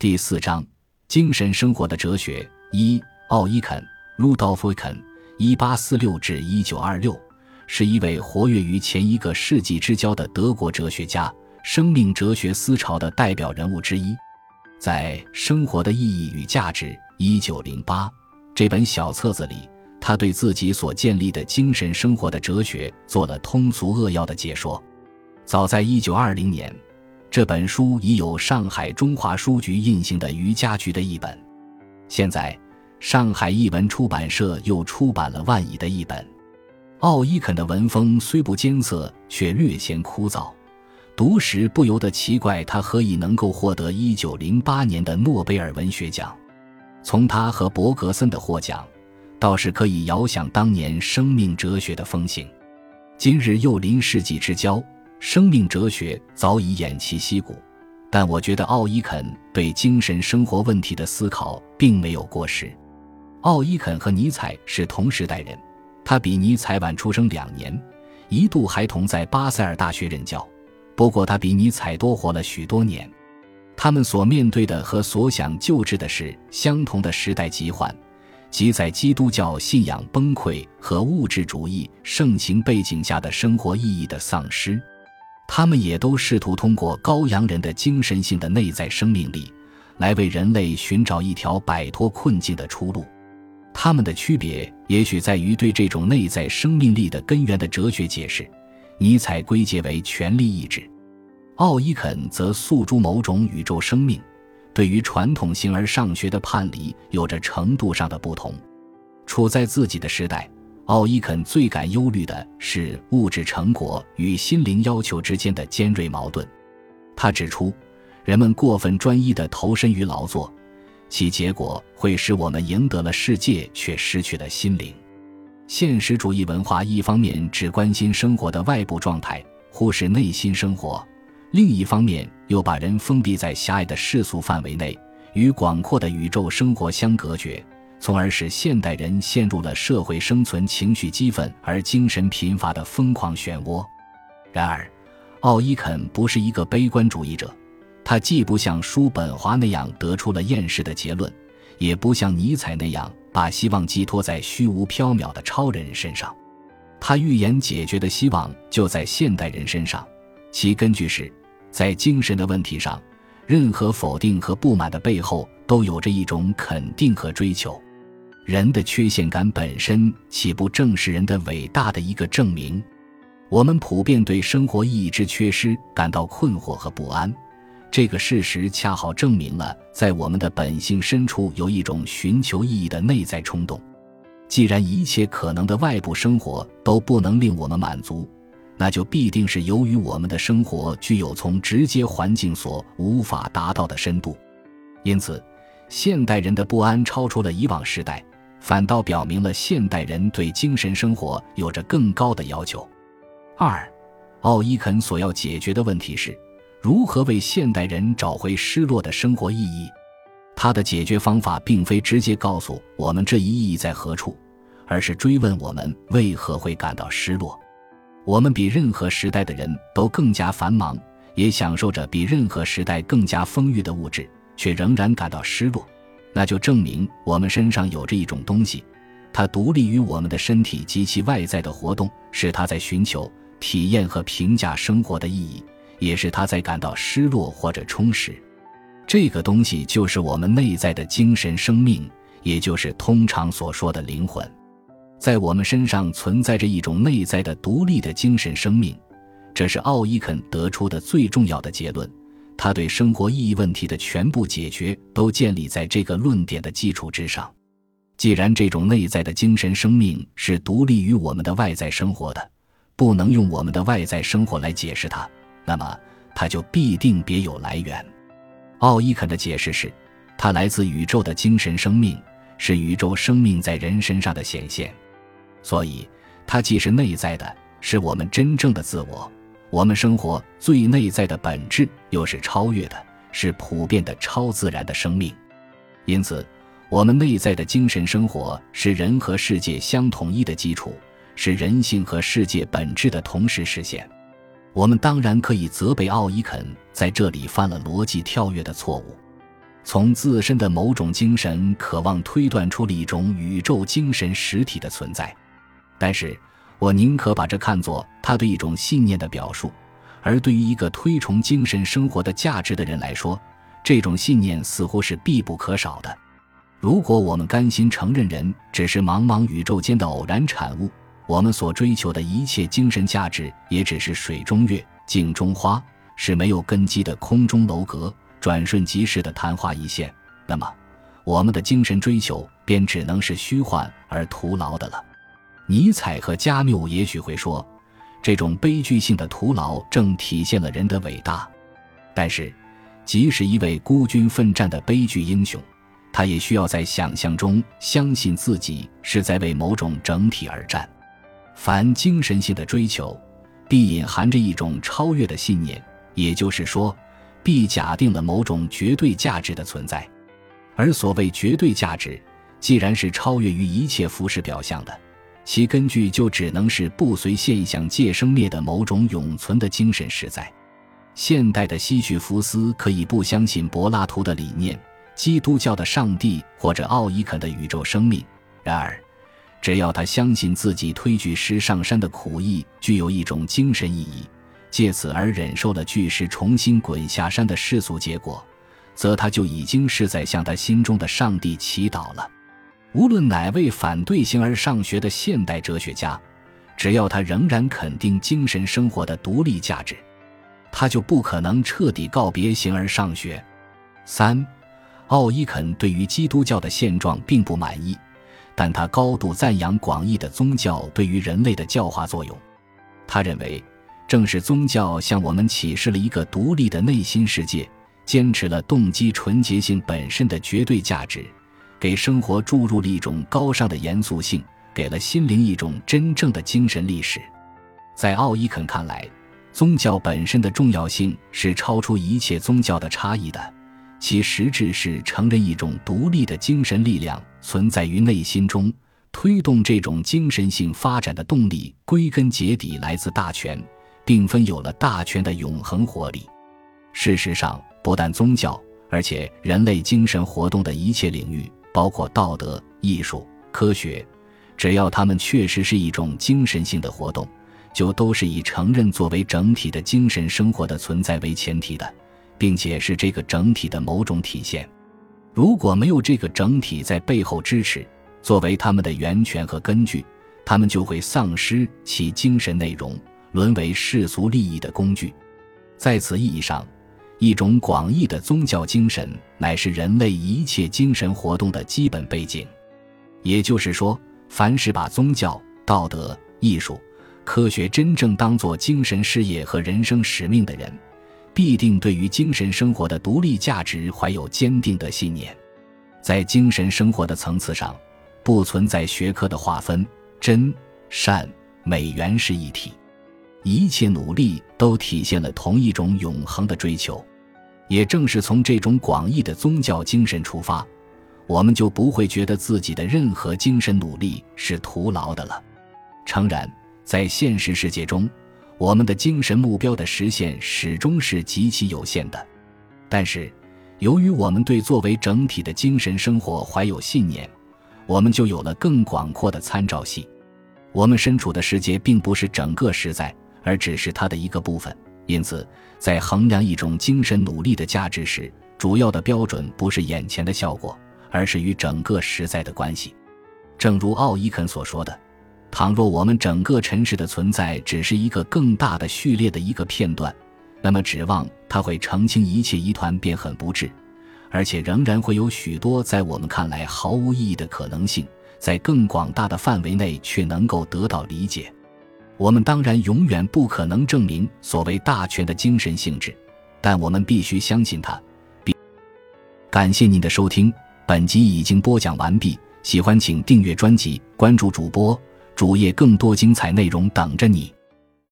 第四章：精神生活的哲学。一、奥伊肯 （Rudolf Ken，一八四六至一九二六）是一位活跃于前一个世纪之交的德国哲学家，生命哲学思潮的代表人物之一。在《生活的意义与价值》（一九零八）这本小册子里，他对自己所建立的精神生活的哲学做了通俗扼要的解说。早在一九二零年，这本书已有上海中华书局印行的余家局的译本。现在，上海译文出版社又出版了万蚁的译本。奥伊肯的文风虽不艰涩，却略显枯燥。读时不由得奇怪，他何以能够获得一九零八年的诺贝尔文学奖？从他和伯格森的获奖，倒是可以遥想当年生命哲学的风行。今日又临世纪之交，生命哲学早已偃旗息鼓，但我觉得奥伊肯对精神生活问题的思考并没有过时。奥伊肯和尼采是同时代人，他比尼采晚出生两年，一度还同在巴塞尔大学任教。不过，他比尼采多活了许多年。他们所面对的和所想救治的是相同的时代疾患，即在基督教信仰崩溃和物质主义盛行背景下的生活意义的丧失。他们也都试图通过羔羊人的精神性的内在生命力，来为人类寻找一条摆脱困境的出路。他们的区别也许在于对这种内在生命力的根源的哲学解释。尼采归结为权力意志，奥伊肯则诉诸某种宇宙生命，对于传统形而上学的叛离有着程度上的不同。处在自己的时代，奥伊肯最感忧虑的是物质成果与心灵要求之间的尖锐矛盾。他指出，人们过分专一地投身于劳作，其结果会使我们赢得了世界，却失去了心灵。现实主义文化一方面只关心生活的外部状态，忽视内心生活；另一方面又把人封闭在狭隘的世俗范围内，与广阔的宇宙生活相隔绝，从而使现代人陷入了社会生存情绪激愤而精神贫乏的疯狂漩涡。然而，奥伊肯不是一个悲观主义者，他既不像叔本华那样得出了厌世的结论，也不像尼采那样。把希望寄托在虚无缥缈的超人身上，他预言解决的希望就在现代人身上。其根据是，在精神的问题上，任何否定和不满的背后都有着一种肯定和追求。人的缺陷感本身岂不正是人的伟大的一个证明？我们普遍对生活意义之缺失感到困惑和不安。这个事实恰好证明了，在我们的本性深处有一种寻求意义的内在冲动。既然一切可能的外部生活都不能令我们满足，那就必定是由于我们的生活具有从直接环境所无法达到的深度。因此，现代人的不安超出了以往时代，反倒表明了现代人对精神生活有着更高的要求。二，奥伊肯所要解决的问题是。如何为现代人找回失落的生活意义？他的解决方法并非直接告诉我们这一意义在何处，而是追问我们为何会感到失落。我们比任何时代的人都更加繁忙，也享受着比任何时代更加丰裕的物质，却仍然感到失落，那就证明我们身上有着一种东西，它独立于我们的身体及其外在的活动，是它在寻求、体验和评价生活的意义。也是他在感到失落或者充实，这个东西就是我们内在的精神生命，也就是通常所说的灵魂。在我们身上存在着一种内在的独立的精神生命，这是奥伊肯得出的最重要的结论。他对生活意义问题的全部解决都建立在这个论点的基础之上。既然这种内在的精神生命是独立于我们的外在生活的，不能用我们的外在生活来解释它。那么，它就必定别有来源。奥伊肯的解释是，它来自宇宙的精神生命，是宇宙生命在人身上的显现。所以，它既是内在的，是我们真正的自我；我们生活最内在的本质，又是超越的，是普遍的超自然的生命。因此，我们内在的精神生活是人和世界相统一的基础，是人性和世界本质的同时实现。我们当然可以责备奥伊肯在这里犯了逻辑跳跃的错误。从自身的某种精神渴望推断出了一种宇宙精神实体的存在，但是我宁可把这看作他对一种信念的表述，而对于一个推崇精神生活的价值的人来说，这种信念似乎是必不可少的。如果我们甘心承认人只是茫茫宇宙间的偶然产物，我们所追求的一切精神价值也只是水中月、镜中花，是没有根基的空中楼阁。转瞬即逝的昙花一现，那么，我们的精神追求便只能是虚幻而徒劳的了。尼采和加缪也许会说，这种悲剧性的徒劳正体现了人的伟大。但是，即使一位孤军奋战的悲剧英雄，他也需要在想象中相信自己是在为某种整体而战。凡精神性的追求，必隐含着一种超越的信念，也就是说。必假定了某种绝对价值的存在，而所谓绝对价值，既然是超越于一切浮世表象的，其根据就只能是不随现象界生灭的某种永存的精神实在。现代的西绪福斯可以不相信柏拉图的理念、基督教的上帝或者奥伊肯的宇宙生命，然而，只要他相信自己推巨石上山的苦役具有一种精神意义。借此而忍受了巨石重新滚下山的世俗结果，则他就已经是在向他心中的上帝祈祷了。无论哪位反对形而上学的现代哲学家，只要他仍然肯定精神生活的独立价值，他就不可能彻底告别形而上学。三，奥伊肯对于基督教的现状并不满意，但他高度赞扬广义的宗教对于人类的教化作用。他认为。正是宗教向我们启示了一个独立的内心世界，坚持了动机纯洁性本身的绝对价值，给生活注入了一种高尚的严肃性，给了心灵一种真正的精神历史。在奥伊肯看来，宗教本身的重要性是超出一切宗教的差异的，其实质是承认一种独立的精神力量存在于内心中，推动这种精神性发展的动力，归根结底来自大权。并分有了大权的永恒活力。事实上，不但宗教，而且人类精神活动的一切领域，包括道德、艺术、科学，只要它们确实是一种精神性的活动，就都是以承认作为整体的精神生活的存在为前提的，并且是这个整体的某种体现。如果没有这个整体在背后支持，作为他们的源泉和根据，他们就会丧失其精神内容。沦为世俗利益的工具，在此意义上，一种广义的宗教精神乃是人类一切精神活动的基本背景。也就是说，凡是把宗教、道德、艺术、科学真正当作精神事业和人生使命的人，必定对于精神生活的独立价值怀有坚定的信念。在精神生活的层次上，不存在学科的划分，真、善、美原是一体。一切努力都体现了同一种永恒的追求，也正是从这种广义的宗教精神出发，我们就不会觉得自己的任何精神努力是徒劳的了。诚然，在现实世界中，我们的精神目标的实现始终是极其有限的，但是，由于我们对作为整体的精神生活怀有信念，我们就有了更广阔的参照系。我们身处的世界并不是整个实在。而只是它的一个部分，因此，在衡量一种精神努力的价值时，主要的标准不是眼前的效果，而是与整个实在的关系。正如奥伊肯所说的：“倘若我们整个尘世的存在只是一个更大的序列的一个片段，那么指望它会澄清一切疑团便很不智，而且仍然会有许多在我们看来毫无意义的可能性，在更广大的范围内却能够得到理解。”我们当然永远不可能证明所谓大权的精神性质，但我们必须相信它。感谢您的收听，本集已经播讲完毕。喜欢请订阅专辑，关注主播主页，更多精彩内容等着你。